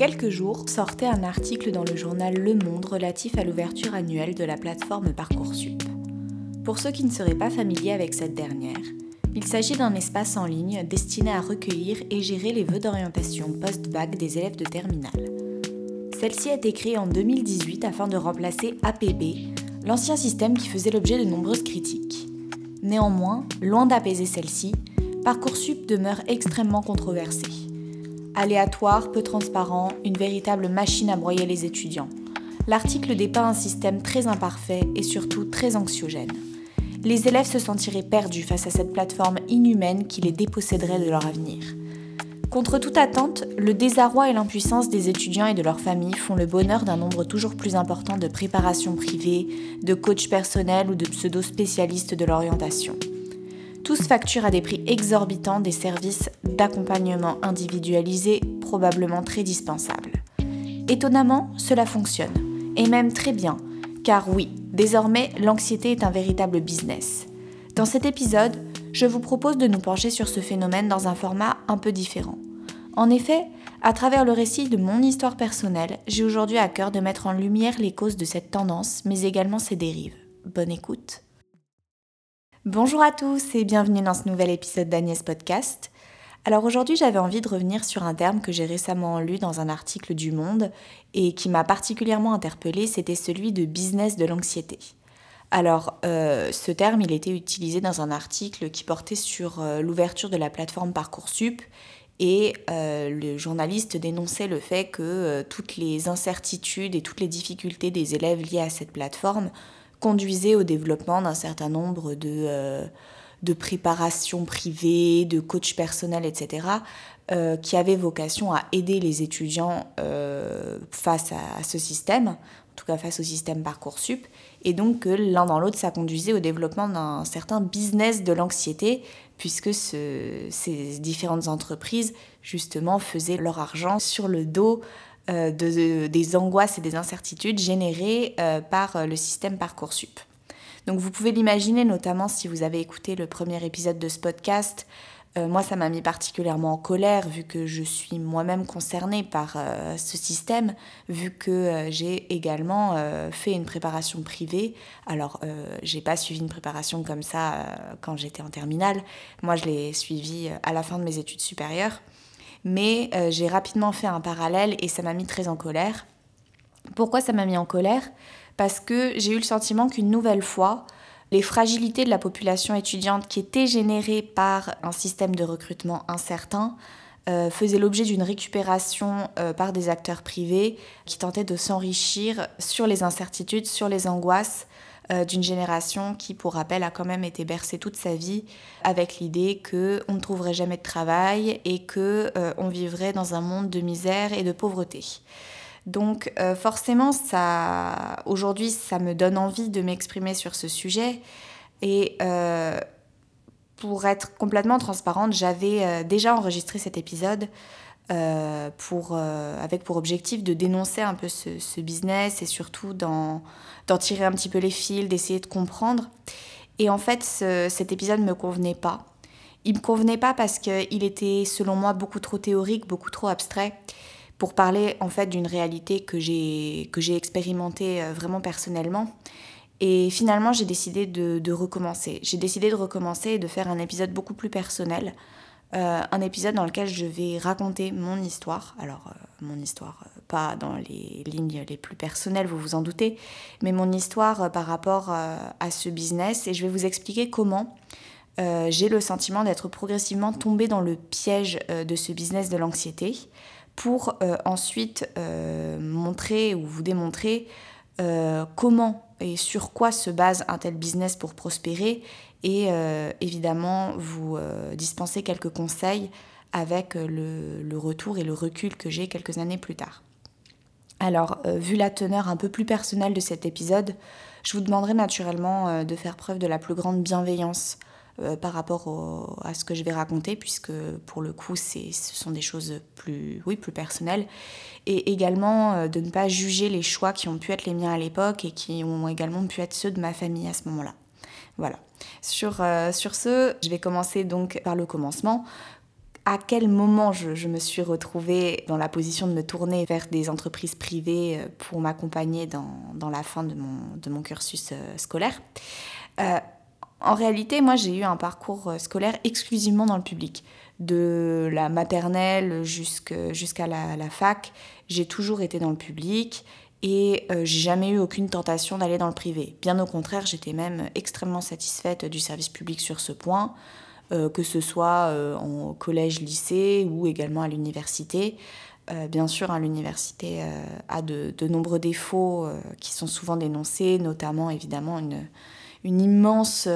quelques jours sortait un article dans le journal Le Monde relatif à l'ouverture annuelle de la plateforme Parcoursup. Pour ceux qui ne seraient pas familiers avec cette dernière, il s'agit d'un espace en ligne destiné à recueillir et gérer les vœux d'orientation post-bac des élèves de terminale. Celle-ci a été créée en 2018 afin de remplacer APB, l'ancien système qui faisait l'objet de nombreuses critiques. Néanmoins, loin d'apaiser celle-ci, Parcoursup demeure extrêmement controversé. Aléatoire, peu transparent, une véritable machine à broyer les étudiants. L'article dépeint un système très imparfait et surtout très anxiogène. Les élèves se sentiraient perdus face à cette plateforme inhumaine qui les déposséderait de leur avenir. Contre toute attente, le désarroi et l'impuissance des étudiants et de leurs familles font le bonheur d'un nombre toujours plus important de préparations privées, de coachs personnels ou de pseudo-spécialistes de l'orientation. Tous facturent à des prix exorbitants des services d'accompagnement individualisés probablement très dispensables. Étonnamment, cela fonctionne, et même très bien, car oui, désormais l'anxiété est un véritable business. Dans cet épisode, je vous propose de nous pencher sur ce phénomène dans un format un peu différent. En effet, à travers le récit de mon histoire personnelle, j'ai aujourd'hui à cœur de mettre en lumière les causes de cette tendance, mais également ses dérives. Bonne écoute. Bonjour à tous et bienvenue dans ce nouvel épisode d'Agnès Podcast. Alors aujourd'hui j'avais envie de revenir sur un terme que j'ai récemment lu dans un article du Monde et qui m'a particulièrement interpellée, c'était celui de business de l'anxiété. Alors, euh, ce terme, il était utilisé dans un article qui portait sur euh, l'ouverture de la plateforme Parcoursup et euh, le journaliste dénonçait le fait que toutes les incertitudes et toutes les difficultés des élèves liées à cette plateforme conduisaient au développement d'un certain nombre de, de préparations privées, de coachs personnels, etc., qui avaient vocation à aider les étudiants face à, ce système, en tout cas face au système Parcoursup, et donc que l'un dans l'autre, ça conduisait au développement d'un certain business de l'anxiété, puisque ces différentes entreprises, justement, faisaient leur argent sur le dos euh, de, des angoisses et des incertitudes générées euh, par euh, le système Parcoursup. Donc vous pouvez l'imaginer, notamment si vous avez écouté le premier épisode de ce podcast, moi, ça m'a mis particulièrement en colère vu que je suis moi-même concernée par ce système, vu que j'ai également fait une préparation privée. Alors, j'ai pas suivi une préparation comme ça quand j'étais en terminale. Moi, je l'ai suivie à la fin de mes études supérieures. Mais j'ai rapidement fait un parallèle et ça m'a mis très en colère. Pourquoi ça m'a mis en colère? Parce que j'ai eu le sentiment qu'une nouvelle fois, les fragilités de la population étudiante qui étaient générées par un système de recrutement incertain euh, faisaient l'objet d'une récupération euh, par des acteurs privés qui tentaient de s'enrichir sur les incertitudes, sur les angoisses euh, d'une génération qui, pour rappel, a quand même été bercée toute sa vie avec l'idée qu'on ne trouverait jamais de travail et qu'on on vivrait dans un monde de misère et de pauvreté. Donc euh, forcément, ça, aujourd'hui, ça me donne envie de m'exprimer sur ce sujet. Et euh, pour être complètement transparente, j'avais euh, déjà enregistré cet épisode pour, avec pour objectif de dénoncer un peu ce, business et surtout d'en tirer un petit peu les fils, d'essayer de comprendre. Et en fait, cet épisode ne me convenait pas. Il me convenait pas parce qu'il était, selon moi, beaucoup trop théorique, beaucoup trop abstrait pour parler en fait d'une réalité que j'ai expérimentée euh, vraiment personnellement. Et finalement, j'ai décidé de, recommencer. J'ai décidé de recommencer et de faire un épisode beaucoup plus personnel. Euh, un épisode dans lequel je vais raconter mon histoire. Alors, euh, mon histoire, pas dans les lignes les plus personnelles, vous vous en doutez, mais mon histoire par rapport à ce business. Et je vais vous expliquer comment j'ai le sentiment d'être progressivement tombée dans le piège de ce business de l'anxiété pour euh, ensuite euh, montrer ou vous démontrer euh, comment et sur quoi se base un tel business pour prospérer et évidemment vous dispenser quelques conseils avec le, le, retour et le recul que j'ai quelques années plus tard. Alors, vu la teneur un peu plus personnelle de cet épisode, je vous demanderai naturellement de faire preuve de la plus grande bienveillance euh, par rapport à ce que je vais raconter, puisque pour le coup, ce sont des choses plus, oui, plus personnelles. Et également euh, de ne pas juger les choix qui ont pu être les miens à l'époque et qui ont également pu être ceux de ma famille à ce moment-là. Voilà. Sur, euh, sur ce, je vais commencer donc par le commencement. à quel moment je, me suis retrouvée dans la position de me tourner vers des entreprises privées euh, pour m'accompagner dans, la fin de mon, cursus euh, scolaire? en réalité, moi, j'ai eu un parcours scolaire exclusivement dans le public. De la maternelle jusqu'à la, fac, j'ai toujours été dans le public et j'ai jamais eu aucune tentation d'aller dans le privé. Bien au contraire, j'étais même extrêmement satisfaite du service public sur ce point. Euh, que ce soit euh, en collège, lycée ou également à l'université. Euh, bien sûr, hein, l'université a de, nombreux défauts qui sont souvent dénoncés, notamment évidemment une, immense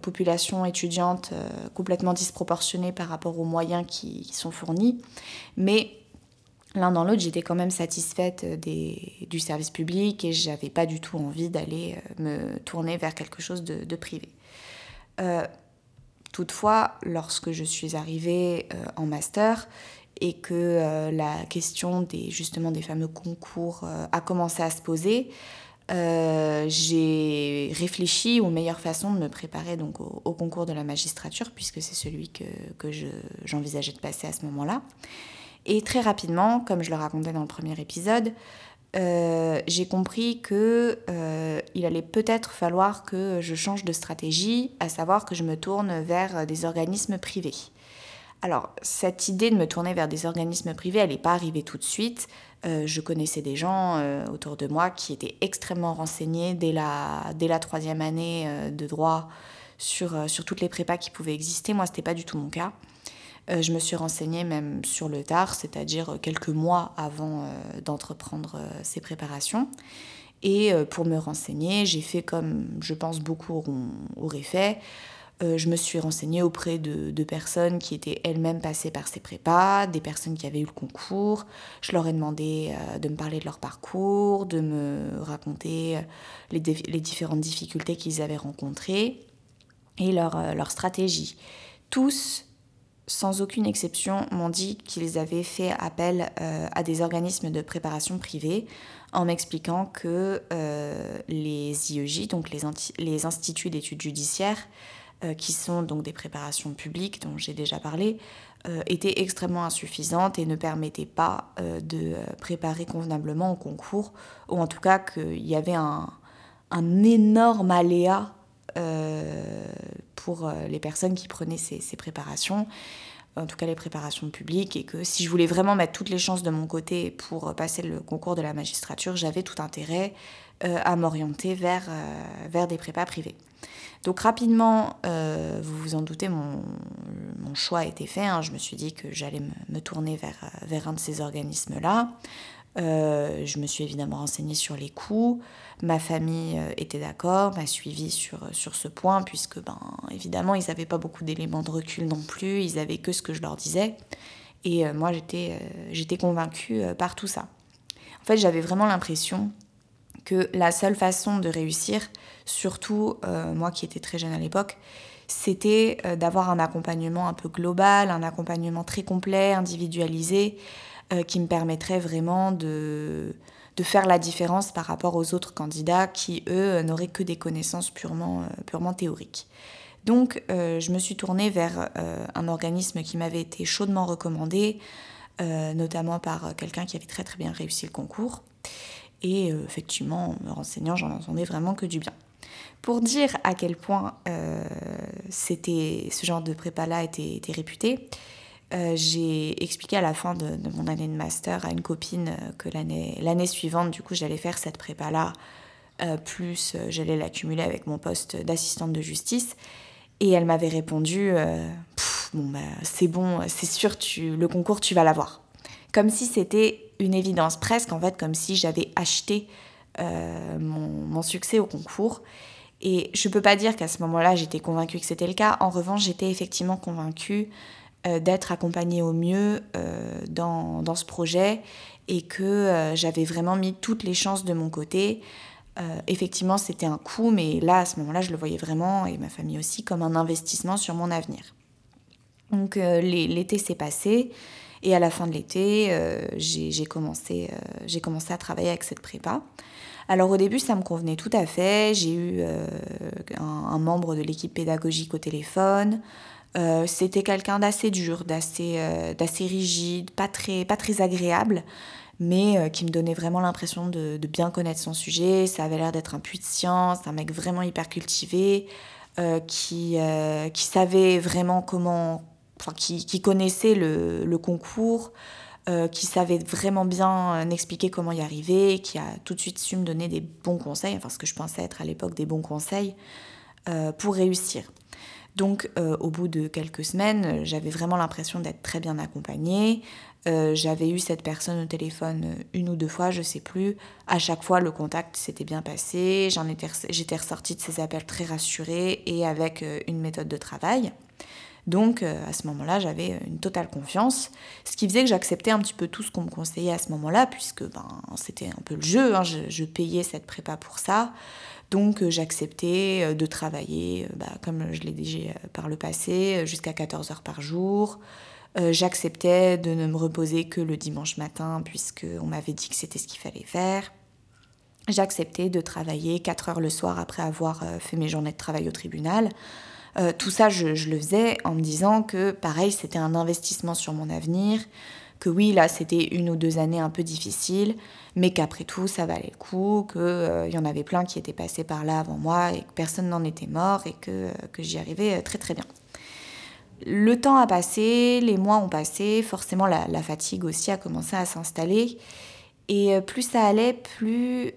population étudiante complètement disproportionnée par rapport aux moyens qui, sont fournis. Mais l'un dans l'autre, j'étais quand même satisfaite du service public et j'avais pas du tout envie d'aller me tourner vers quelque chose de, privé. Toutefois, lorsque je suis arrivée euh, en master et que euh, la question des, justement des fameux concours euh, a commencé à se poser, j'ai réfléchi aux meilleures façons de me préparer donc au, concours de la magistrature, puisque c'est celui que j'envisageais de passer à ce moment-là. Et très rapidement, comme je le racontais dans le premier épisode, euh, j'ai compris que euh, il allait peut-être falloir que je change de stratégie, à savoir que je me tourne vers des organismes privés. Alors, cette idée de me tourner vers des organismes privés, elle n'est pas arrivée tout de suite. Euh, je connaissais des gens autour de moi qui étaient extrêmement renseignés dès la, dès la troisième année de droit sur, sur toutes les prépas qui pouvaient exister. Moi, ce n'était pas du tout mon cas. Euh, je me suis renseignée même sur le tard, c'est-à-dire quelques mois avant euh, d'entreprendre euh, ces préparations. Et pour me renseigner, j'ai fait comme je pense beaucoup auraient fait. je me suis renseignée auprès de, personnes qui étaient elles-mêmes passées par ces prépas, des personnes qui avaient eu le concours. Je leur ai demandé de me parler de leur parcours, de me raconter les, différentes difficultés qu'ils avaient rencontrées et leur, leur stratégie. Tous sans aucune exception, m'ont dit qu'ils avaient fait appel euh, à des organismes de préparation privés en m'expliquant que euh, les IEJ, donc les, instituts d'études judiciaires, euh, qui sont donc des préparations publiques dont j'ai déjà parlé, étaient extrêmement insuffisantes et ne permettaient pas de préparer convenablement au concours, ou en tout cas qu'il y avait un, un énorme aléa pour euh, les personnes qui prenaient ces, préparations, en tout cas les préparations publiques, et que si je voulais vraiment mettre toutes les chances de mon côté pour passer le concours de la magistrature, j'avais tout intérêt euh, à m'orienter vers, euh, des prépas privés. Donc rapidement, vous vous en doutez, mon, choix a été fait. Hein. Je me suis dit que j'allais me, tourner vers un de ces organismes-là. Euh, je me suis évidemment renseignée sur les coûts. Ma famille euh, était d'accord, m'a suivi sur, sur ce point, puisque, ben, évidemment, ils n'avaient pas beaucoup d'éléments de recul non plus, ils avaient que ce que je leur disais. Et euh, moi, j'étais j'étais convaincue par tout ça. En fait, j'avais vraiment l'impression que la seule façon de réussir, surtout moi qui étais très jeune à l'époque, c'était d'avoir un accompagnement un peu global, un accompagnement très complet, individualisé, euh, qui me permettrait vraiment de, de faire la différence par rapport aux autres candidats qui, eux, n'auraient que des connaissances purement, euh, purement théoriques. Donc, euh, je me suis tournée vers un organisme qui m'avait été chaudement recommandé, notamment par quelqu'un qui avait très très bien réussi le concours. Et effectivement, en me renseignant, j'en entendais vraiment que du bien. Pour dire à quel point ce genre de prépa-là était, était réputé, euh, j'ai expliqué à la fin de, mon année de master à une copine euh, que l'année suivante, du coup, j'allais faire cette prépa-là, euh, plus j'allais l'accumuler avec mon poste d'assistante de justice. Et elle m'avait répondu Bon, bah, c'est bon, c'est sûr, tu, le concours, tu vas l'avoir. Comme si c'était une évidence, presque en fait, comme si j'avais acheté mon, mon, succès au concours. Et je ne peux pas dire qu'à ce moment-là, j'étais convaincue que c'était le cas. En revanche, j'étais effectivement convaincue d'être accompagnée au mieux euh, dans, dans, ce projet et que euh, j'avais vraiment mis toutes les chances de mon côté. effectivement, c'était un coût, mais là, à ce moment-là, je le voyais vraiment, et ma famille aussi, comme un investissement sur mon avenir. Donc l'été s'est passé, et à la fin de l'été, j'ai commencé, commencé à travailler avec cette prépa. Alors au début, ça me convenait tout à fait. J'ai eu un, membre de l'équipe pédagogique au téléphone. C'était quelqu'un d'assez dur, d'assez rigide, pas très, pas très agréable mais qui me donnait vraiment l'impression de, de, bien connaître son sujet. Ça avait l'air d'être un puits de science, un mec vraiment hyper cultivé, qui, qui savait vraiment comment, enfin, qui, qui connaissait le, le concours, euh, qui savait vraiment bien euh, expliquer comment y arriver, qui a tout de suite su me donner des bons conseils, enfin ce que je pensais être à l'époque des bons conseils euh, pour réussir. Donc au bout de quelques semaines, j'avais vraiment l'impression d'être très bien accompagnée. j'avais eu cette personne au téléphone une ou deux fois, je sais plus. À chaque fois, le contact s'était bien passé. J'étais ressortie de ces appels très rassurée et avec une méthode de travail. Donc euh, à ce moment-là, j'avais une totale confiance, ce qui faisait que j'acceptais un petit peu tout ce qu'on me conseillait à ce moment-là, puisque ben, c'était un peu le jeu, hein. je, payais cette prépa pour ça. Donc euh, j'acceptais euh, de travailler, bah, comme je l'ai dit par le passé, jusqu'à 14 heures par jour. j'acceptais de ne me reposer que le dimanche matin, puisqu'on m'avait dit que c'était ce qu'il fallait faire. J'acceptais de travailler 4 heures le soir après avoir fait mes journées de travail au tribunal. Euh, tout ça, je, le faisais en me disant que, pareil, c'était un investissement sur mon avenir, que oui, là, c'était une ou deux années un peu difficiles, mais qu'après tout, ça valait le coup, qu'il euh, y en avait plein qui étaient passés par là avant moi et que personne n'en était mort et que, euh, j'y arrivais très très bien. Le temps a passé, les mois ont passé, forcément la, fatigue aussi a commencé à s'installer. Et plus ça allait, plus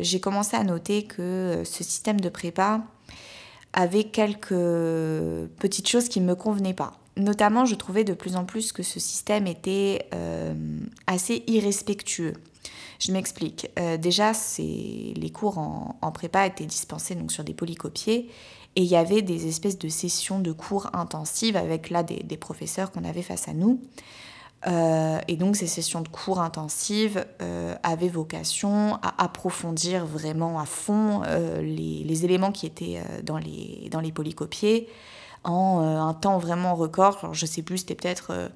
j'ai commencé à noter que ce système de prépa, avait quelques petites choses qui ne me convenaient pas. Notamment, je trouvais de plus en plus que ce système était euh, assez irrespectueux. Je m'explique. Euh, déjà, les cours en, prépa étaient dispensés donc, sur des polycopiés et il y avait des espèces de sessions de cours intensives avec là des professeurs qu'on avait face à nous. Euh, et donc ces sessions de cours intensives avaient vocation à approfondir vraiment à fond euh, les, éléments qui étaient dans, les, dans les polycopiés en un temps vraiment record. Je sais plus, c'était peut-être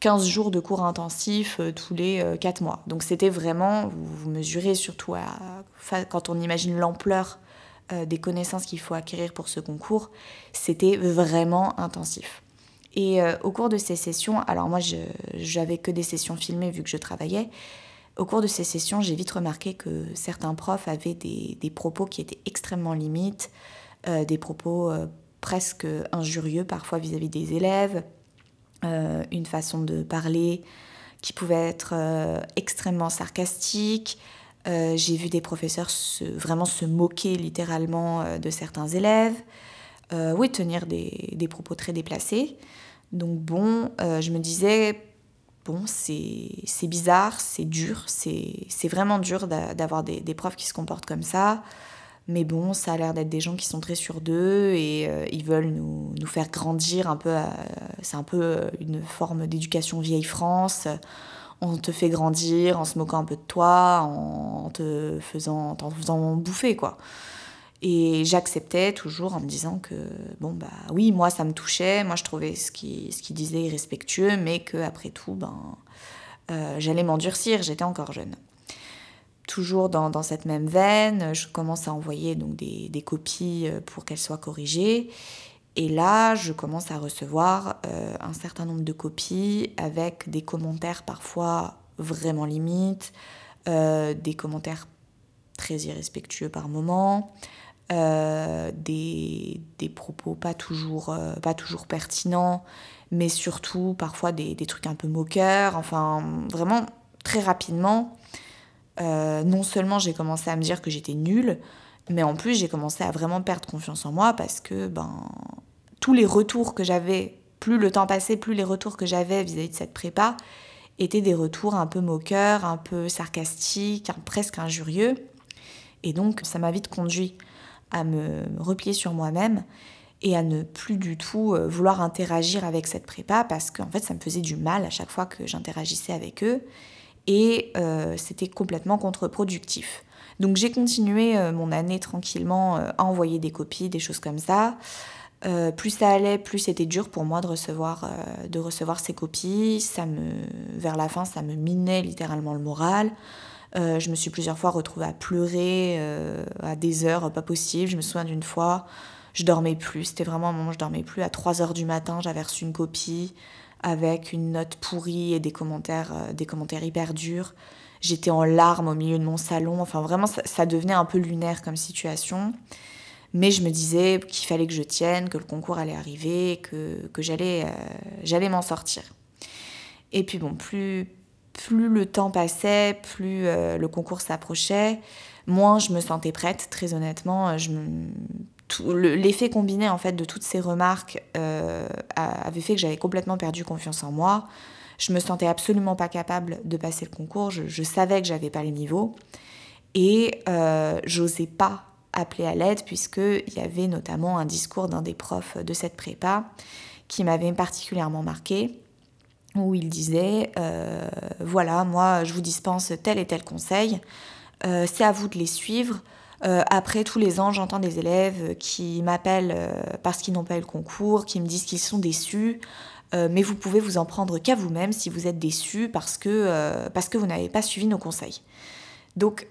15 jours de cours intensifs tous les 4 mois. Donc c'était vraiment, vous, mesurez surtout quand on imagine l'ampleur des connaissances qu'il faut acquérir pour ce concours, c'était vraiment intensif. Et euh, au cours de ces sessions, alors moi j'avais que des sessions filmées vu que je travaillais, au cours de ces sessions, j'ai vite remarqué que certains profs avaient des, des propos qui étaient extrêmement limites, euh, des propos euh, presque injurieux parfois vis-à-vis des élèves, une façon de parler qui pouvait être extrêmement sarcastique. j'ai vu des professeurs vraiment se moquer littéralement de certains élèves, oui, tenir des, propos très déplacés. Donc bon, euh, je me disais, bon, c'est bizarre, c'est dur, c'est vraiment dur d'avoir des, des, profs qui se comportent comme ça. Mais bon, ça a l'air d'être des gens qui sont très sûrs d'eux et euh, ils veulent nous, nous, faire grandir un peu. C'est un peu une forme d'éducation vieille France. On te fait grandir en se moquant un peu de toi, en te faisant, en faisant bouffer, quoi. Et j'acceptais toujours en me disant que, bon, bah oui, moi ça me touchait, moi je trouvais ce qu'il ce qui disait irrespectueux, mais qu'après tout, ben, euh, j'allais m'endurcir, j'étais encore jeune. Toujours dans, dans, cette même veine, je commence à envoyer donc des, des copies euh, pour qu'elles soient corrigées. Et là, je commence à recevoir euh, un certain nombre de copies avec des commentaires parfois vraiment limites, des commentaires très irrespectueux par moments, euh, des, des, propos pas toujours, euh, pas toujours pertinents, mais surtout parfois des, des, trucs un peu moqueurs. Enfin, vraiment, très rapidement, euh, non seulement j'ai commencé à me dire que j'étais nulle, mais en plus j'ai commencé à vraiment perdre confiance en moi parce que ben, tous les retours que j'avais, plus le temps passait, plus les retours que j'avais vis-à-vis de cette prépa étaient des retours un peu moqueurs, un peu sarcastiques, presque injurieux. Et donc ça m'a vite conduit à me replier sur moi-même et à ne plus du tout euh, vouloir interagir avec cette prépa parce qu'en fait ça me faisait du mal à chaque fois que j'interagissais avec eux et euh, c'était complètement contre-productif. Donc j'ai continué euh, mon année tranquillement à envoyer des copies, des choses comme ça. plus ça allait, plus c'était dur pour moi de recevoir, de recevoir ces copies. Ça me, vers la fin, ça me minait littéralement le moral. Euh, je me suis plusieurs fois retrouvée à pleurer euh, à des heures pas possibles. Je me souviens d'une fois, Je dormais plus, c'était vraiment un moment où je dormais plus. À 3 heures du matin, j'avais reçu une copie avec une note pourrie et des commentaires, euh, des commentaires hyper durs. J'étais en larmes au milieu de mon salon. Enfin, vraiment, ça, devenait un peu lunaire comme situation. Mais je me disais qu'il fallait que je tienne, que le concours allait arriver, que, que j'allais, euh, j'allais m'en sortir. Et puis bon, plus, plus le temps passait, plus euh, le concours s'approchait, moins je me sentais prête, très honnêtement. Je l'effet combiné en fait de toutes ces remarques euh, avait fait que j'avais complètement perdu confiance en moi. Je me sentais absolument pas capable de passer le concours. Je, savais que j'avais pas le niveau et euh, j'osais pas appeler à l'aide puisqu'il y avait notamment un discours d'un des profs de cette prépa qui m'avait particulièrement marqué où il disait euh, voilà moi je vous dispense tel et tel conseil c'est à vous de les suivre euh, après, tous les ans, j'entends des élèves qui m'appellent euh, parce qu'ils n'ont pas eu le concours, qui me disent qu'ils sont déçus. Euh, mais vous pouvez vous en prendre qu'à vous-même si vous êtes déçus parce que, parce que vous n'avez pas suivi nos conseils. Donc,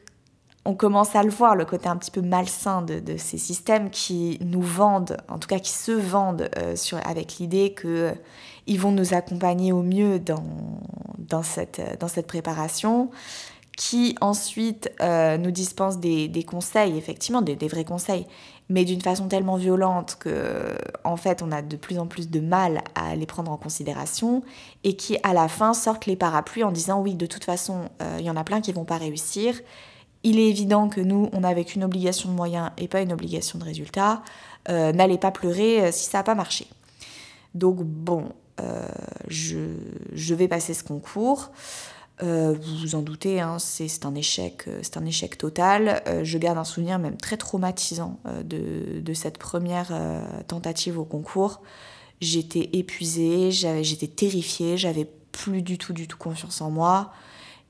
on commence à le voir, le côté un petit peu malsain de, ces systèmes qui nous vendent, en tout cas qui se vendent sur, avec l'idée qu'ils vont nous accompagner au mieux dans, dans, cette, dans cette préparation qui ensuite euh, nous dispense des, conseils, effectivement, des, vrais conseils, mais d'une façon tellement violente que, en fait, on a de plus en plus de mal à les prendre en considération, et qui, à la fin, sortent les parapluies en disant oui, de toute façon, euh, il y en a plein qui vont pas réussir. Il est évident que nous, on avec une obligation de moyens et pas une obligation de résultat. Euh, n'allez pas pleurer si ça n'a pas marché. Donc bon, je, je, vais passer ce concours. Euh, vous vous en doutez, hein, c'est un échec, euh, c'est un échec total. Euh, je garde un souvenir même très traumatisant de, cette première tentative au concours. J'étais épuisée, j'étais terrifiée, j'avais plus du tout, du tout confiance en moi.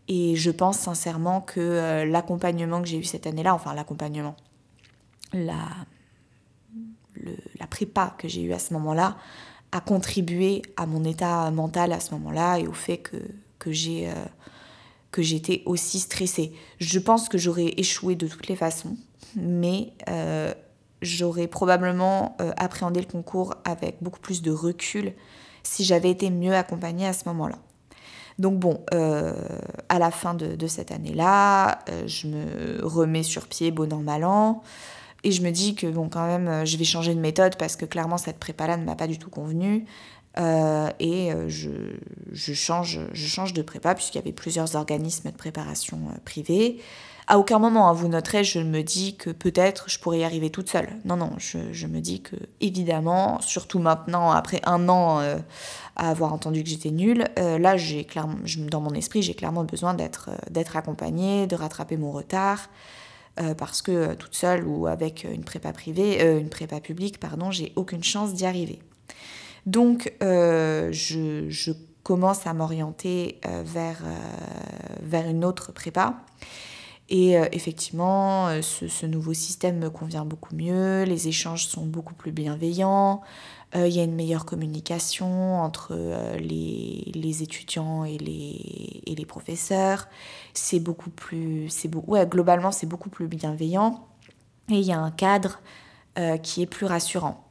Et je pense sincèrement que l'accompagnement que j'ai eu cette année-là, enfin l'accompagnement, la, la prépa que j'ai eu à ce moment-là, a contribué à mon état mental à ce moment-là et au fait que que j'ai euh, que j'étais aussi stressée. Je pense que j'aurais échoué de toutes les façons, mais euh, j'aurais probablement euh, appréhendé le concours avec beaucoup plus de recul si j'avais été mieux accompagnée à ce moment-là. Donc bon, à la fin de, de cette année-là, je me remets sur pied, bon an, mal an, et je me dis que bon, quand même, je vais changer de méthode parce que clairement cette prépa-là ne m'a pas du tout convenu. Euh, et euh, je, change, je change de prépa puisqu'il y avait plusieurs organismes de préparation euh, privés. À aucun moment, hein, vous noterez, je me dis que peut-être je pourrais y arriver toute seule. Non, non, je, je me dis que évidemment, surtout maintenant, après un an à avoir entendu que j'étais nulle, là, j'ai clairement, dans mon esprit, j'ai clairement besoin d'être d'être accompagnée, de rattraper mon retard. parce que toute seule ou avec une prépa privée, une prépa publique, pardon, j'ai aucune chance d'y arriver. Donc, euh, je, commence à m'orienter euh, vers, euh, vers une autre prépa. Et effectivement, ce, nouveau système me convient beaucoup mieux, les échanges sont beaucoup plus bienveillants, il y a une meilleure communication entre les, étudiants et les, et les professeurs. C'est beaucoup plus. Globalement, c'est beaucoup plus bienveillant. Et il y a un cadre qui est plus rassurant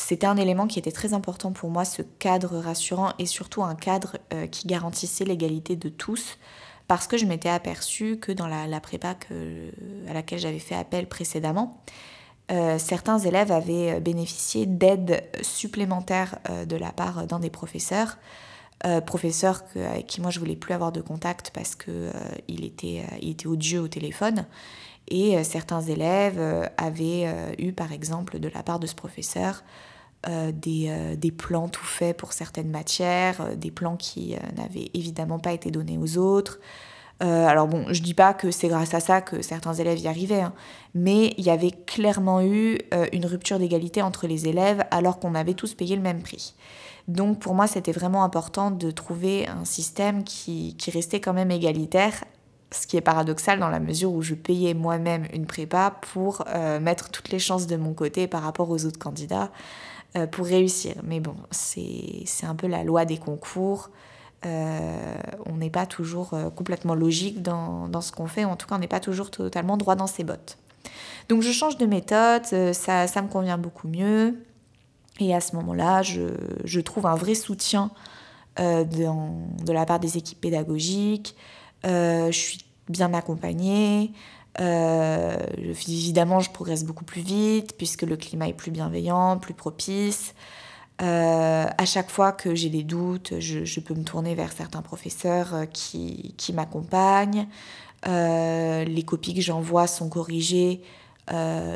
c'était un élément qui était très important pour moi, ce cadre rassurant et surtout un cadre euh, qui garantissait l'égalité de tous parce que je m'étais aperçue que dans la, prépa à laquelle j'avais fait appel précédemment, euh, certains élèves avaient bénéficié d'aides supplémentaires euh, de la part d'un des professeurs, professeur avec qui moi je voulais plus avoir de contact parce qu'il était, il était odieux au téléphone. Et certains élèves avaient eu par exemple de la part de ce professeur euh, euh, des, plans tout faits pour certaines matières, euh, des plans qui n'avaient évidemment pas été donnés aux autres. alors bon, je dis pas que c'est grâce à ça que certains élèves y arrivaient, hein, mais il y avait clairement eu une rupture d'égalité entre les élèves alors qu'on avait tous payé le même prix. Donc pour moi, c'était vraiment important de trouver un système qui, qui restait quand même égalitaire ce qui est paradoxal dans la mesure où je payais moi-même une prépa pour mettre toutes les chances de mon côté par rapport aux autres candidats. Euh, pour réussir. Mais bon, c'est un peu la loi des concours. Euh, on n'est pas toujours euh, complètement logique dans, dans ce qu'on fait, en tout cas on n'est pas toujours totalement droit dans ses bottes. Donc je change de méthode, ça, ça me convient beaucoup mieux. Et à ce moment-là, je, je, trouve un vrai soutien de, de, la part des équipes pédagogiques. je suis bien accompagnée. Euh, évidemment, je progresse beaucoup plus vite puisque le climat est plus bienveillant, plus propice. Euh, à chaque fois que j'ai des doutes, je, peux me tourner vers certains professeurs euh, qui, qui m'accompagnent. les copies que j'envoie sont corrigées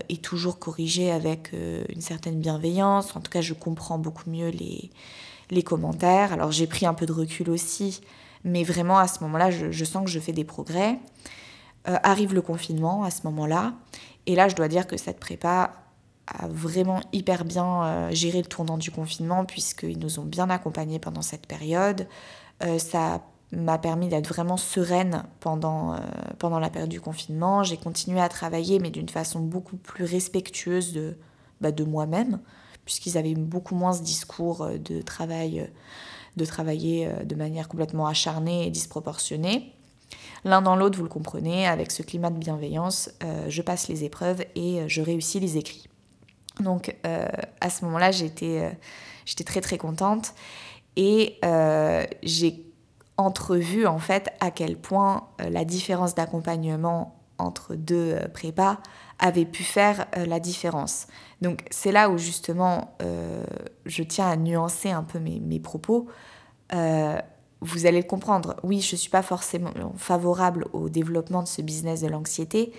et toujours corrigées avec une certaine bienveillance. En tout cas, je comprends beaucoup mieux les, les commentaires. Alors j'ai pris un peu de recul aussi, mais vraiment à ce moment-là, je, je sens que je fais des progrès. Euh, arrive le confinement à ce moment-là. Et là, je dois dire que cette prépa a vraiment hyper bien euh, géré le tournant du confinement, puisqu'ils nous ont bien accompagnés pendant cette période. Euh, ça m'a permis d'être vraiment sereine pendant, pendant la période du confinement. J'ai continué à travailler, mais d'une façon beaucoup plus respectueuse de, bah, de moi-même, puisqu'ils avaient beaucoup moins ce discours de travail, de travailler de manière complètement acharnée et disproportionnée. L'un dans l'autre, vous le comprenez, avec ce climat de bienveillance, euh, je passe les épreuves et euh, je réussis les écrits. Donc euh, à ce moment-là, j'étais très très contente et j'ai entrevu en fait à quel point la différence d'accompagnement entre deux prépas avait pu faire la différence. Donc c'est là où justement je tiens à nuancer un peu mes, mes propos vous allez le comprendre. Oui, je ne suis pas forcément favorable au développement de ce business de l'anxiété,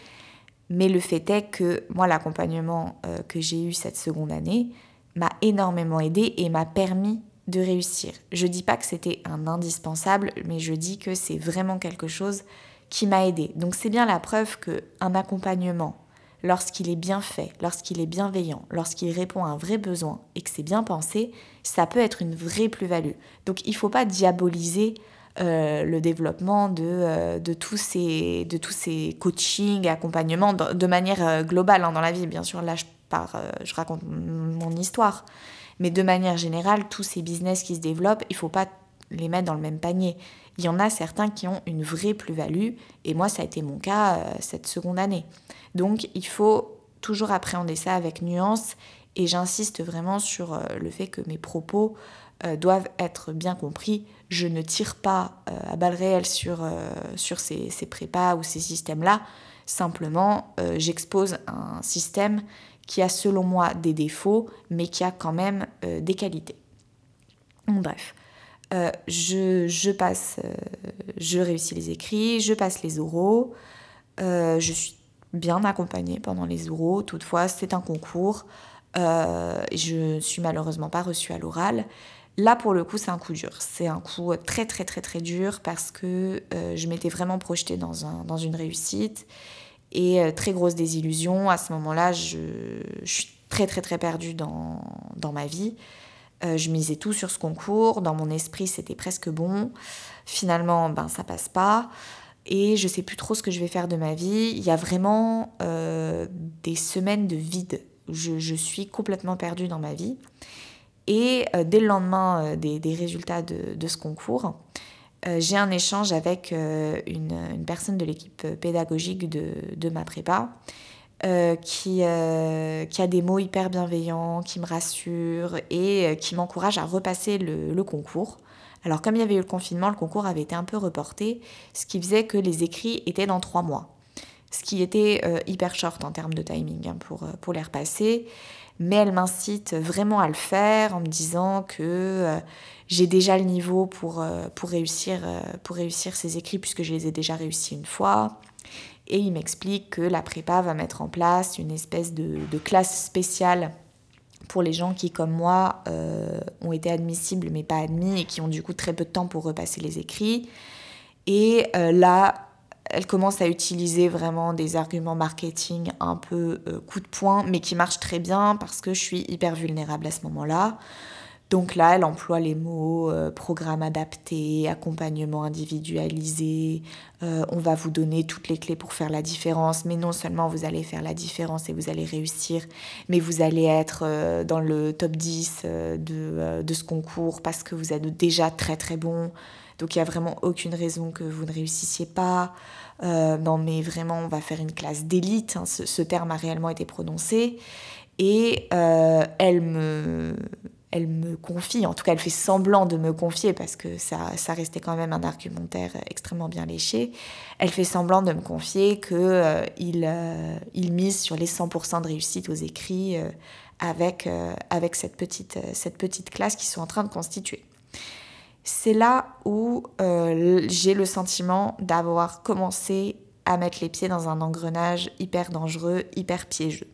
mais le fait est que moi, l'accompagnement euh, que j'ai eu cette seconde année m'a énormément aidé et m'a permis de réussir. Je ne dis pas que c'était un indispensable, mais je dis que c'est vraiment quelque chose qui m'a aidé. Donc c'est bien la preuve qu'un accompagnement lorsqu'il est bien fait, lorsqu'il est bienveillant, lorsqu'il répond à un vrai besoin et que c'est bien pensé, ça peut être une vraie plus-value. Donc il ne faut pas diaboliser euh, le développement de, euh, de, tous ces, de tous ces coachings, accompagnements de, manière euh, globale hein, dans la vie. Bien sûr, là, je, pars, je raconte mon histoire. Mais de manière générale, tous ces business qui se développent, il ne faut pas les mettre dans le même panier. Il y en a certains qui ont une vraie plus-value, et moi, ça a été mon cas cette seconde année. Donc il faut toujours appréhender ça avec nuance et j'insiste vraiment sur euh, le fait que mes propos euh, doivent être bien compris. Je ne tire pas euh, à balles réelles sur, sur ces, ces, prépas ou ces systèmes-là. Simplement, j'expose un système qui a selon moi des défauts, mais qui a quand même des qualités. Bref, je, je, passe, je réussis les écrits, je passe les oraux, je suis bien accompagnée pendant les oraux. Toutefois, c'est un concours. Euh, je ne suis malheureusement pas reçue à l'oral. Là, pour le coup, c'est un coup dur. C'est un coup très, très, très, très dur parce que euh, je m'étais vraiment projetée dans, un, dans une réussite et euh, très grosse désillusion. À ce moment-là, je, suis très, très, très perdue dans, dans ma vie. je misais tout sur ce concours. Dans mon esprit, c'était presque bon. Finalement, ben, ça passe pas et je sais plus trop ce que je vais faire de ma vie. Il y a vraiment des semaines de vide. Je, suis complètement perdue dans ma vie. Et euh, dès le lendemain euh, des, résultats de, ce concours, j'ai un échange avec une, personne de l'équipe pédagogique de, ma prépa qui, qui a des mots hyper bienveillants, qui me rassure et qui m'encourage à repasser le concours. Alors comme il y avait eu le confinement, le concours avait été un peu reporté, ce qui faisait que les écrits étaient dans trois mois. Ce qui était euh, hyper short en termes de timing hein, pour, euh, pour les repasser. Mais elle m'incite vraiment à le faire en me disant que euh, j'ai déjà le niveau pour, pour, réussir, pour réussir ces écrits puisque je les ai déjà réussis une fois. Et il m'explique que la prépa va mettre en place une espèce de, de classe spéciale pour les gens qui, comme moi, ont été admissibles mais pas admis et qui ont du coup très peu de temps pour repasser les écrits. Et là, elle commence à utiliser vraiment des arguments marketing un peu euh, coup de poing, mais qui marchent très bien parce que je suis hyper vulnérable à ce moment-là. Donc là, elle emploie les mots euh, programme adapté, accompagnement individualisé, euh, on va vous donner toutes les clés pour faire la différence, mais non seulement vous allez faire la différence et vous allez réussir, mais vous allez être dans le top 10 de, de, ce concours parce que vous êtes déjà très très bon. Donc il n'y a vraiment aucune raison que vous ne réussissiez pas. Euh, non mais vraiment on va faire une classe d'élite, hein. ce, terme a réellement été prononcé. Et euh, elle, me, elle me confie, en tout cas elle fait semblant de me confier parce que ça, ça restait quand même un argumentaire extrêmement bien léché. Elle fait semblant de me confier qu'il euh, il, mise sur les 100% de réussite aux écrits avec, avec cette, petite, cette petite classe qu'ils sont en train de constituer c'est là où euh, j'ai le sentiment d'avoir commencé à mettre les pieds dans un engrenage hyper dangereux, hyper piégeux.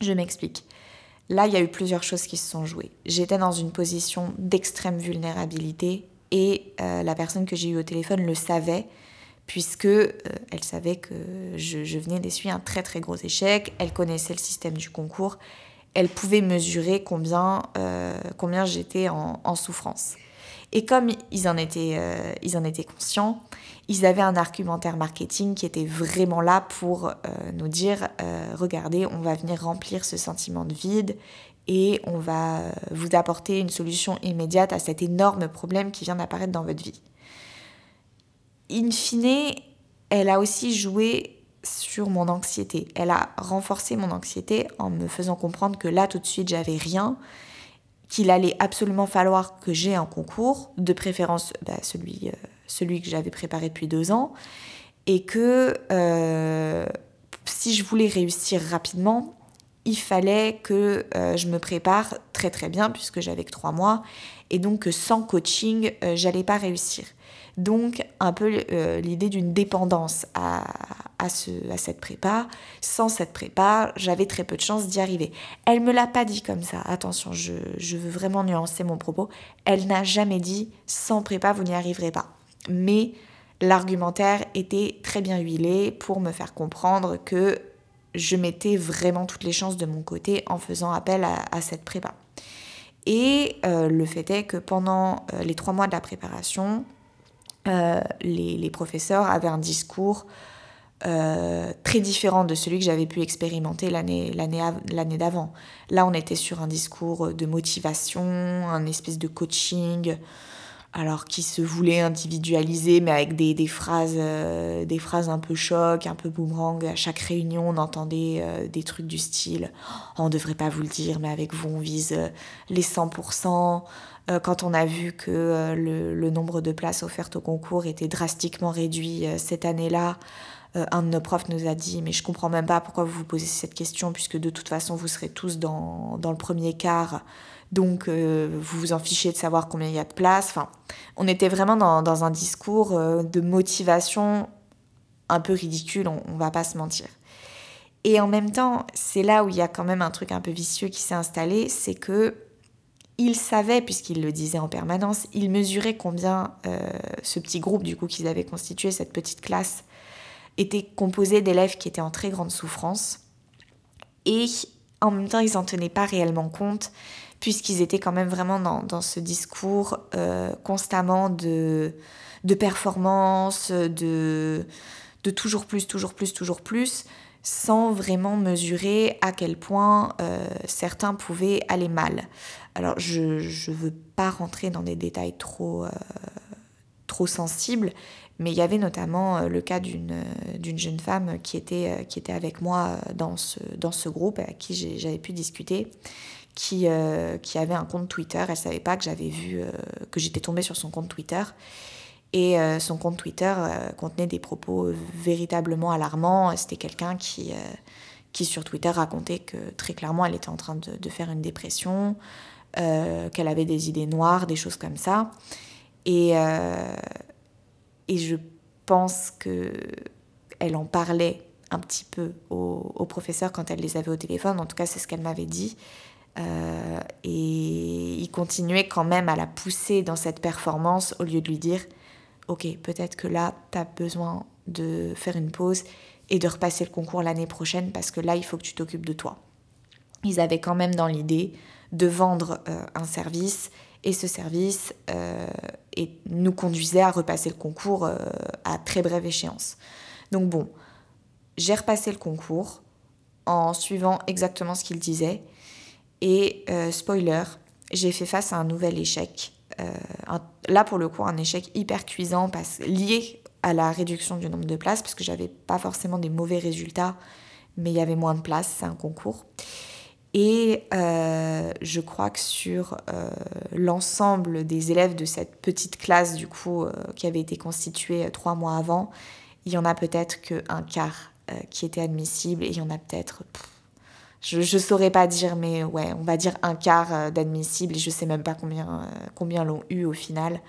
Je m'explique. Là, il y a eu plusieurs choses qui se sont jouées. J'étais dans une position d'extrême vulnérabilité et euh, la personne que j'ai eue au téléphone le savait puisque euh, elle savait que je, venais d'essuyer un très très gros échec, elle connaissait le système du concours, elle pouvait mesurer combien, combien j'étais en souffrance. Et comme ils en étaient, euh, ils en étaient conscients, ils avaient un argumentaire marketing qui était vraiment là pour euh, nous dire, euh, regardez, on va venir remplir ce sentiment de vide et on va vous apporter une solution immédiate à cet énorme problème qui vient d'apparaître dans votre vie. In fine, elle a aussi joué sur mon anxiété. Elle a renforcé mon anxiété en me faisant comprendre que là tout de suite j'avais rien qu'il allait absolument falloir que j'ai un concours, de préférence bah, celui, euh, celui que j'avais préparé depuis deux ans, et que euh, si je voulais réussir rapidement, il fallait que euh, je me prépare très très bien puisque j'avais que trois mois, et donc sans coaching, j'allais pas réussir. Donc un peu l'idée d'une dépendance à, à, cette prépa. Sans cette prépa, j'avais très peu de chances d'y arriver. Elle me l'a pas dit comme ça. Attention, je, veux vraiment nuancer mon propos. Elle n'a jamais dit sans prépa, vous n'y arriverez pas. Mais l'argumentaire était très bien huilé pour me faire comprendre que je mettais vraiment toutes les chances de mon côté en faisant appel à, cette prépa. Et euh, le fait est que pendant euh, les trois mois de la préparation, euh, les, les, professeurs avaient un discours euh, très différent de celui que j'avais pu expérimenter l'année d'avant. Là, on était sur un discours de motivation, un espèce de coaching, alors qui se voulait individualiser, mais avec des, des phrases, euh, des phrases un peu choc, un peu boomerang. À chaque réunion, on entendait des trucs du style On ne devrait pas vous le dire, mais avec vous, on vise les 100%. Quand on a vu que le, le, nombre de places offertes au concours était drastiquement réduit cette année-là, euh, un de nos profs nous a dit mais je comprends même pas pourquoi vous vous posez cette question puisque de toute façon vous serez tous dans, dans le premier quart donc euh, vous vous en fichez de savoir combien il y a de place. Enfin, on était vraiment dans, dans un discours euh, de motivation un peu ridicule, on, on va pas se mentir. Et en même temps, c'est là où il y a quand même un truc un peu vicieux qui s'est installé, c'est que il savait, puisqu'il le disait en permanence, il mesurait combien ce petit groupe du coup qu'ils avaient constitué, cette petite classe, était composé d'élèves qui étaient en très grande souffrance. Et en même temps, ils n'en tenaient pas réellement compte, puisqu'ils étaient quand même vraiment dans, ce discours euh, constamment de, performance, de, de toujours plus, toujours plus, toujours plus, sans vraiment mesurer à quel point euh, certains pouvaient aller mal. Alors, je ne veux pas rentrer dans des détails trop, euh, trop sensibles, mais il y avait notamment euh, le cas euh, d'une jeune femme qui était, qui était avec moi dans ce, dans ce groupe, avec qui j'avais pu discuter, qui, qui avait un compte Twitter. Elle ne savait pas que j'avais vu, que j'étais tombée sur son compte Twitter. Et son compte Twitter contenait des propos véritablement alarmants. C'était quelqu'un qui, qui, sur Twitter, racontait que très clairement, elle était en train de, de faire une dépression, qu'elle avait des idées noires, des choses comme ça. Et, et je pense que elle en parlait un petit peu aux, aux, professeurs quand elle les avait au téléphone. En tout cas, c'est ce qu'elle m'avait dit. Euh, et il continuait quand même à la pousser dans cette performance au lieu de lui dire Ok, peut-être que là, tu as besoin de faire une pause et de repasser le concours l'année prochaine parce que là, il faut que tu t'occupes de toi. Ils avaient quand même dans l'idée de vendre euh, un service et ce service euh, et nous conduisait à repasser le concours euh, à très brève échéance. Donc bon, j'ai repassé le concours en suivant exactement ce qu'il disait. Et euh, spoiler, j'ai fait face à un nouvel échec là pour le coup un échec hyper cuisant parce, lié à la réduction du nombre de places parce que j'avais pas forcément des mauvais résultats mais il y avait moins de places, c'est un concours. Et euh, je crois que sur euh, l'ensemble des élèves de cette petite classe, du coup, euh, qui avait été constituée trois mois avant, il y en a peut-être qu'un quart qui était admissible et il y en a peut-être. Je ne saurais pas dire, mais ouais, on va dire un quart d'admissible et je sais même pas combien, combien l'ont eu au final.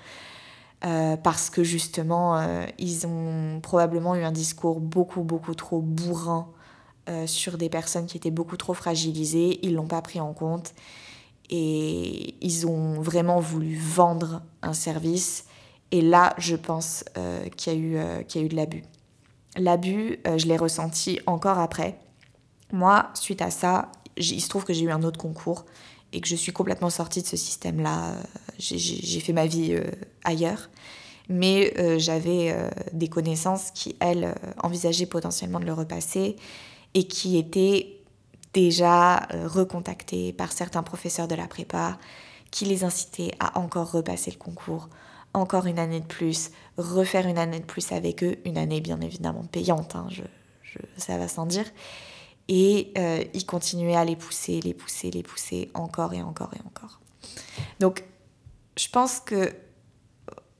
parce que justement, ils ont probablement eu un discours beaucoup, beaucoup trop bourrin euh, sur des personnes qui étaient beaucoup trop fragilisées. Ils l'ont pas pris en compte et ils ont vraiment voulu vendre un service. Et là, je pense euh, qu'il y, eu, euh, y a eu de l'abus. L'abus, je l'ai ressenti encore après. Moi, suite à ça, il se trouve que j'ai eu un autre concours et que je suis complètement sortie de ce système-là. J'ai fait ma vie ailleurs. Mais j'avais des connaissances qui, elles, envisageaient potentiellement de le repasser et qui étaient déjà euh, recontactés par certains professeurs de la prépa qui les incitaient à encore repasser le concours, encore une année de plus, refaire une année de plus avec eux, une année bien évidemment payante, hein, ça va sans dire. Et euh, ils continuaient à les pousser, les pousser, les pousser encore et encore et encore. Donc je pense que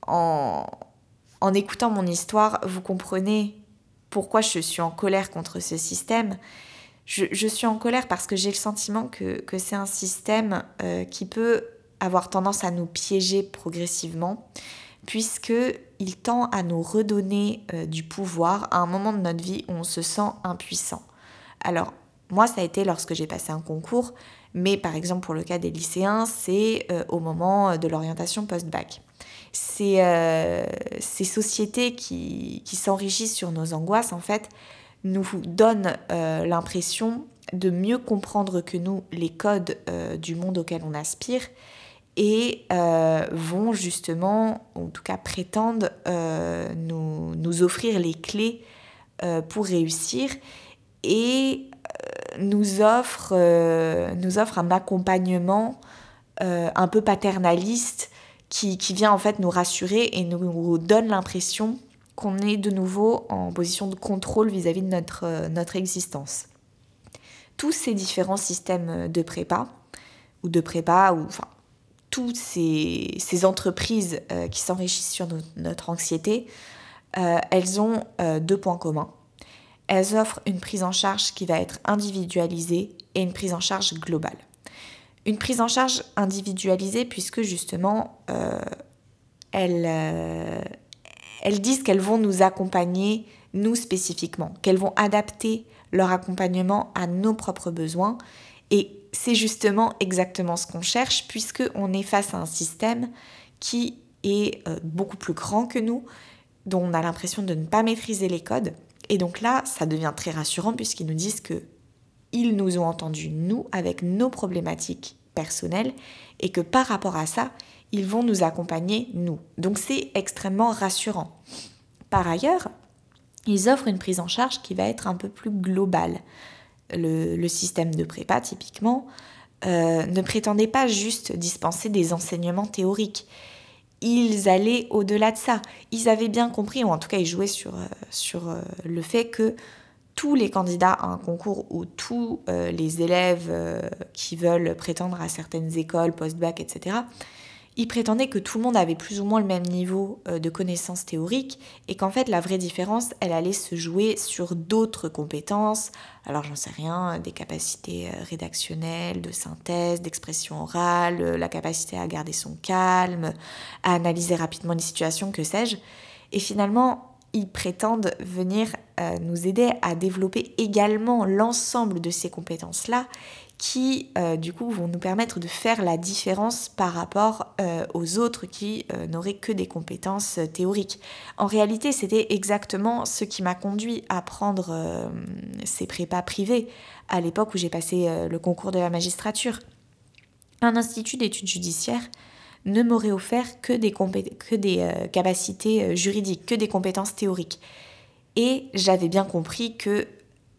en, en écoutant mon histoire, vous comprenez pourquoi je suis en colère contre ce système. Je, suis en colère parce que j'ai le sentiment que, c'est un système euh, qui peut avoir tendance à nous piéger progressivement, puisqu'il tend à nous redonner euh, du pouvoir à un moment de notre vie où on se sent impuissant. Alors, moi, ça a été lorsque j'ai passé un concours, mais par exemple pour le cas des lycéens, c'est euh, au moment de l'orientation post-bac ces, euh, ces sociétés qui, qui s'enrichissent sur nos angoisses, en fait, nous donnent euh, l'impression de mieux comprendre que nous les codes euh, du monde auquel on aspire et vont justement, en tout cas prétendent, nous, nous, offrir les clés pour réussir et nous offrent, nous offre un accompagnement un peu paternaliste qui, vient en fait nous rassurer et nous donne l'impression qu'on est de nouveau en position de contrôle vis-à-vis de notre, euh, notre existence. Tous ces différents systèmes de prépa, ou de prépa, ou enfin, toutes ces, entreprises euh, qui s'enrichissent sur notre anxiété, euh, elles ont deux points communs. Elles offrent une prise en charge qui va être individualisée et une prise en charge globale une prise en charge individualisée puisque justement euh, euh, elles, disent qu'elles vont nous accompagner, nous spécifiquement, qu'elles vont adapter leur accompagnement à nos propres besoins. Et c'est justement exactement ce qu'on cherche puisqu'on est face à un système qui est euh, beaucoup plus grand que nous, dont on a l'impression de ne pas maîtriser les codes. Et donc là, ça devient très rassurant puisqu'ils nous disent que ils nous ont entendus, nous, avec nos problématiques personnelles, et que par rapport à ça, ils vont nous accompagner, nous. Donc c'est extrêmement rassurant. Par ailleurs, ils offrent une prise en charge qui va être un peu plus globale. Le, système de prépa, typiquement, euh, ne prétendait pas juste dispenser des enseignements théoriques. Ils allaient au-delà de ça. Ils avaient bien compris, ou en tout cas ils jouaient sur, euh, sur euh, le fait que tous les candidats à un concours ou tous euh, les élèves euh, qui veulent prétendre à certaines écoles, post-bac, etc., ils prétendaient que tout le monde avait plus ou moins le même niveau euh, de connaissances théoriques et qu'en fait la vraie différence, elle allait se jouer sur d'autres compétences, alors j'en sais rien, des capacités rédactionnelles, de synthèse, d'expression orale, la capacité à garder son calme, à analyser rapidement une situation, que sais-je. Et finalement, ils prétendent venir euh, nous aider à développer également l'ensemble de ces compétences-là qui, euh, du coup, vont nous permettre de faire la différence par rapport euh, aux autres qui n'auraient que des compétences théoriques. En réalité, c'était exactement ce qui m'a conduit à prendre ces prépas privés à l'époque où j'ai passé le concours de la magistrature. Un institut d'études judiciaires ne m'aurait offert que des, euh, capacités euh, juridiques, que des compétences théoriques. Et j'avais bien compris que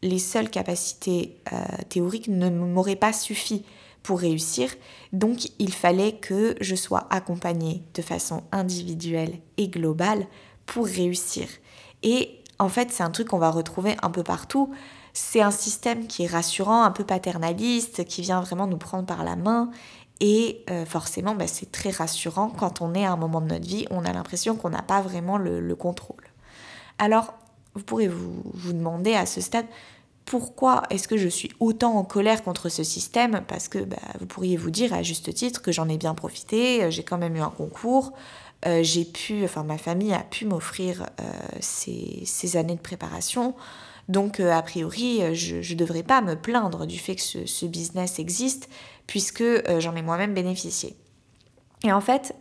les seules capacités euh, théoriques ne m'auraient pas suffi pour réussir, donc il fallait que je sois accompagnée de façon individuelle et globale pour réussir. Et en fait, c'est un truc qu'on va retrouver un peu partout. C'est un système qui est rassurant, un peu paternaliste, qui vient vraiment nous prendre par la main. Et euh, forcément, bah, c'est très rassurant quand on est à un moment de notre vie, on a l'impression qu'on n'a pas vraiment le, contrôle. Alors, vous pourrez vous, vous demander à ce stade, pourquoi est-ce que je suis autant en colère contre ce système? Parce que bah, vous pourriez vous dire à juste titre que j'en ai bien profité, euh, j'ai quand même eu un concours, euh, j'ai pu, enfin ma famille a pu m'offrir euh, ces, années de préparation. Donc a priori, je ne devrais pas me plaindre du fait que ce business existe puisque j'en ai moi-même bénéficié. Et en fait,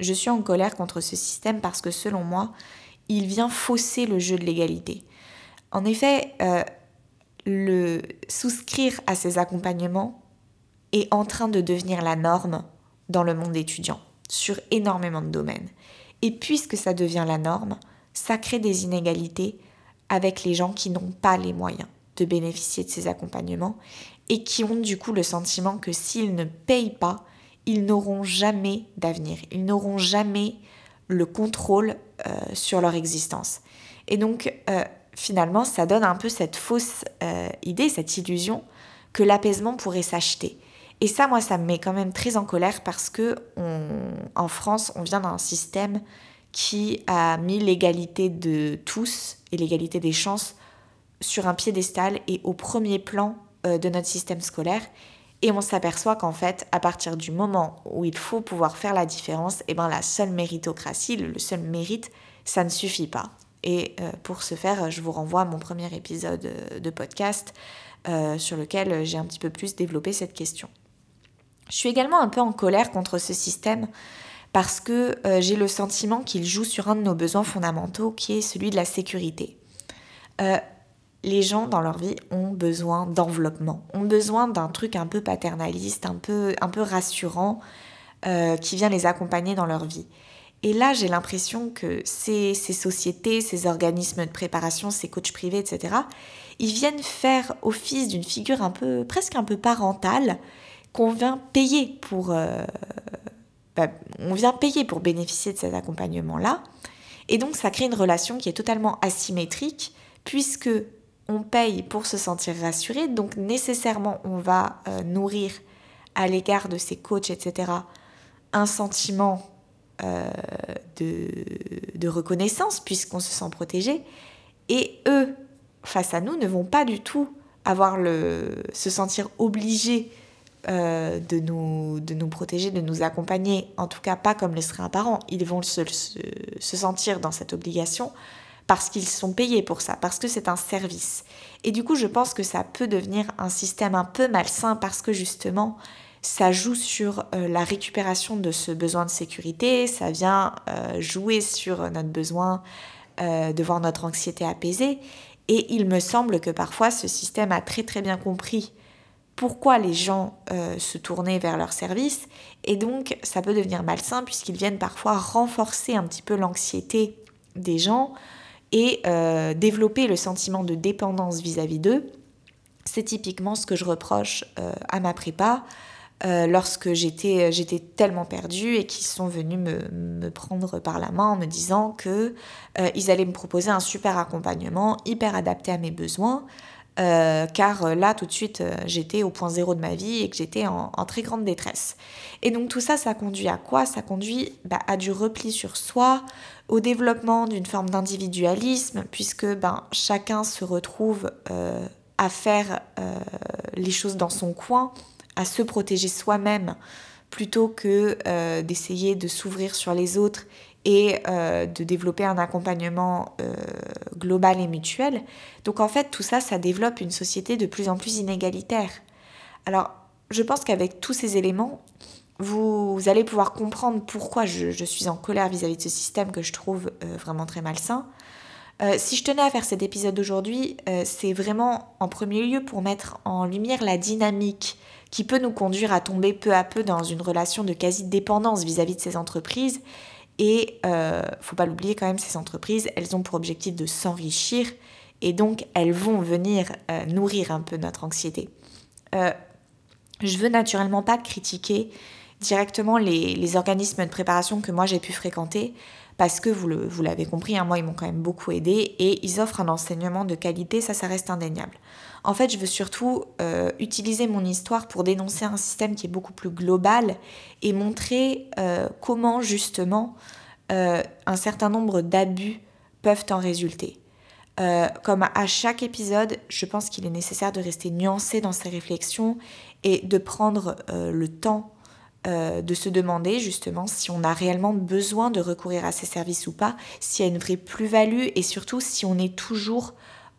je suis en colère contre ce système parce que selon moi, il vient fausser le jeu de l'égalité. En effet, le souscrire à ces accompagnements est en train de devenir la norme dans le monde étudiant, sur énormément de domaines. Et puisque ça devient la norme, ça crée des inégalités avec les gens qui n'ont pas les moyens de bénéficier de ces accompagnements et qui ont du coup le sentiment que s'ils ne payent pas, ils n'auront jamais d'avenir, ils n'auront jamais le contrôle euh, sur leur existence. Et donc, euh, finalement, ça donne un peu cette fausse euh, idée, cette illusion que l'apaisement pourrait s'acheter. Et ça, moi, ça me met quand même très en colère parce que en France, on vient d'un système qui a mis l'égalité de tous et l'égalité des chances sur un piédestal et au premier plan de notre système scolaire. Et on s'aperçoit qu'en fait, à partir du moment où il faut pouvoir faire la différence, eh ben la seule méritocratie, le seul mérite, ça ne suffit pas. Et euh, pour ce faire, je vous renvoie à mon premier épisode euh, de podcast euh, sur lequel j'ai un petit peu plus développé cette question. Je suis également un peu en colère contre ce système parce que j'ai le sentiment qu'il joue sur un de nos besoins fondamentaux qui est celui de la sécurité. Les gens dans leur vie ont besoin d'enveloppement, ont besoin d'un truc un peu paternaliste, un peu, un peu rassurant qui vient les accompagner dans leur vie. Et là, j'ai l'impression que ces, sociétés, ces organismes de préparation, ces coachs privés, etc., ils viennent faire office d'une figure un peu, presque un peu parentale, qu'on vient payer pour, euh, bah, on vient payer pour bénéficier de cet accompagnement-là. Et donc, ça crée une relation qui est totalement asymétrique, puisque on paye pour se sentir rassuré, donc nécessairement, on va euh, nourrir à l'égard de ces coachs, etc., un sentiment euh, de, reconnaissance puisqu'on se sent protégé. Et eux, face à nous, ne vont pas du tout avoir le, se sentir obligés euh, de, nous, de nous protéger, de nous accompagner, en tout cas pas comme le serait un parent. Ils vont se, se sentir dans cette obligation parce qu'ils sont payés pour ça, parce que c'est un service. Et du coup, je pense que ça peut devenir un système un peu malsain parce que justement, ça joue sur euh, la récupération de ce besoin de sécurité, ça vient euh, jouer sur notre besoin euh, de voir notre anxiété apaisée. Et il me semble que parfois ce système a très très bien compris pourquoi les gens se tournaient vers leur service. Et donc ça peut devenir malsain puisqu'ils viennent parfois renforcer un petit peu l'anxiété des gens et développer le sentiment de dépendance vis-à-vis d'eux. C'est typiquement ce que je reproche à ma prépa. Euh, lorsque j'étais, tellement perdue et qu'ils sont venus me, prendre par la main en me disant que euh, ils allaient me proposer un super accompagnement hyper adapté à mes besoins. Euh, car là tout de suite j'étais au point zéro de ma vie et que j'étais en, très grande détresse. Et donc tout ça, ça conduit à quoi? Ça conduit bah, à du repli sur soi, au développement d'une forme d'individualisme, puisque ben, chacun se retrouve à faire les choses dans son coin, à se protéger soi-même plutôt que euh, d'essayer de s'ouvrir sur les autres et euh, de développer un accompagnement euh, global et mutuel. Donc en fait, tout ça, ça développe une société de plus en plus inégalitaire. Alors, je pense qu'avec tous ces éléments, vous, allez pouvoir comprendre pourquoi je, suis en colère vis-à-vis de ce système que je trouve vraiment très malsain. si je tenais à faire cet épisode d'aujourd'hui, c'est vraiment en premier lieu pour mettre en lumière la dynamique qui peut nous conduire à tomber peu à peu dans une relation de quasi-dépendance vis-à-vis de ces entreprises. Et euh, faut pas l'oublier quand même, ces entreprises, elles ont pour objectif de s'enrichir et donc elles vont venir euh, nourrir un peu notre anxiété. Euh, Je veux naturellement pas critiquer directement les, organismes de préparation que moi j'ai pu fréquenter, parce que vous l'avez compris, hein, moi ils m'ont quand même beaucoup aidé et ils offrent un enseignement de qualité, ça ça reste indéniable. En fait, je veux surtout euh, utiliser mon histoire pour dénoncer un système qui est beaucoup plus global et montrer euh, comment justement euh, un certain nombre d'abus peuvent en résulter. comme à chaque épisode, je pense qu'il est nécessaire de rester nuancé dans ses réflexions et de prendre le temps de se demander justement si on a réellement besoin de recourir à ces services ou pas, s'il y a une vraie plus-value et surtout si on est toujours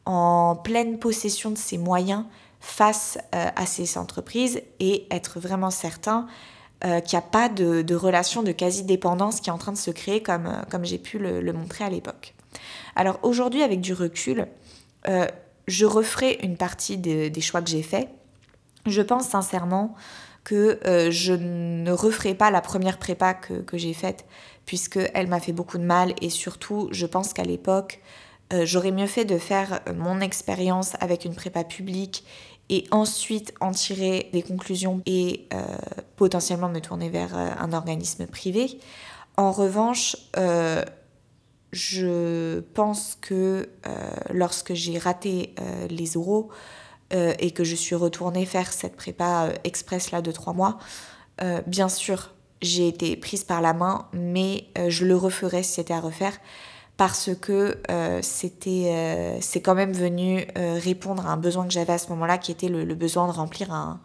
en pleine possession de ses moyens face euh, à ces entreprises et être vraiment certain euh, qu'il n'y a pas de, relation de quasi-dépendance qui est en train de se créer comme, euh, comme j'ai pu le, montrer à l'époque. Alors aujourd'hui, avec du recul, je referai une partie des choix que j'ai faits. Je pense sincèrement que je ne referai pas la première prépa que, que j'ai faite puisqu'elle m'a fait beaucoup de mal et surtout, je pense qu'à l'époque, euh, j'aurais mieux fait de faire euh, mon expérience avec une prépa publique et ensuite en tirer des conclusions et euh, potentiellement me tourner vers un organisme privé. En revanche, je pense que lorsque j'ai raté les oraux et que je suis retournée faire cette prépa express là de trois mois, bien sûr, j'ai été prise par la main, mais je le referais si c'était à refaire parce que euh, euh, c'est quand même venu euh, répondre à un besoin que j'avais à ce moment-là, qui était le, besoin de remplir un,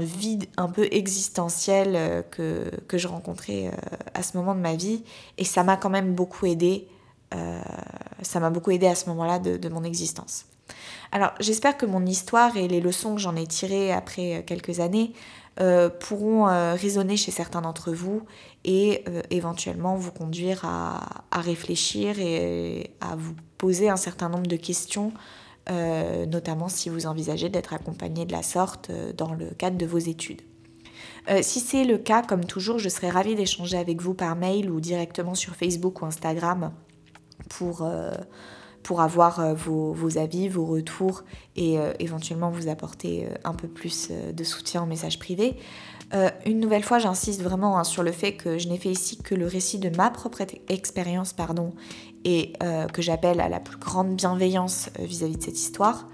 vide un peu existentiel que, je rencontrais à ce moment de ma vie. Et ça m'a quand même beaucoup aidé. ça m'a beaucoup aidé à ce moment-là de mon existence. Alors j'espère que mon histoire et les leçons que j'en ai tirées après quelques années euh, pourront euh, résonner chez certains d'entre vous et euh, éventuellement vous conduire à, réfléchir et à vous poser un certain nombre de questions, notamment si vous envisagez d'être accompagné de la sorte dans le cadre de vos études. si c'est le cas, comme toujours, je serais ravie d'échanger avec vous par mail ou directement sur Facebook ou Instagram pour pour avoir euh, vos, avis, vos retours et euh, éventuellement vous apporter euh, un peu plus de soutien en message privé. une nouvelle fois, j'insiste vraiment hein, sur le fait que je n'ai fait ici que le récit de ma propre expérience pardon, et que j'appelle à la plus grande bienveillance vis-à-vis de cette histoire.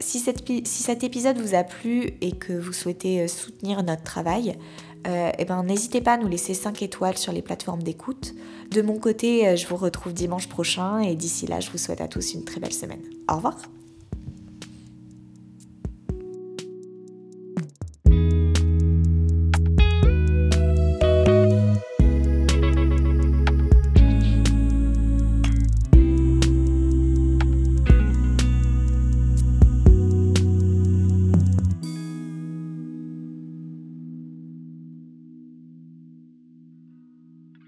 si, si, cet épisode vous a plu et que vous souhaitez soutenir notre travail, eh ben, n'hésitez pas à nous laisser 5 étoiles sur les plateformes d'écoute. De mon côté, euh, je vous retrouve dimanche prochain et d'ici là, je vous souhaite à tous une très belle semaine. Au revoir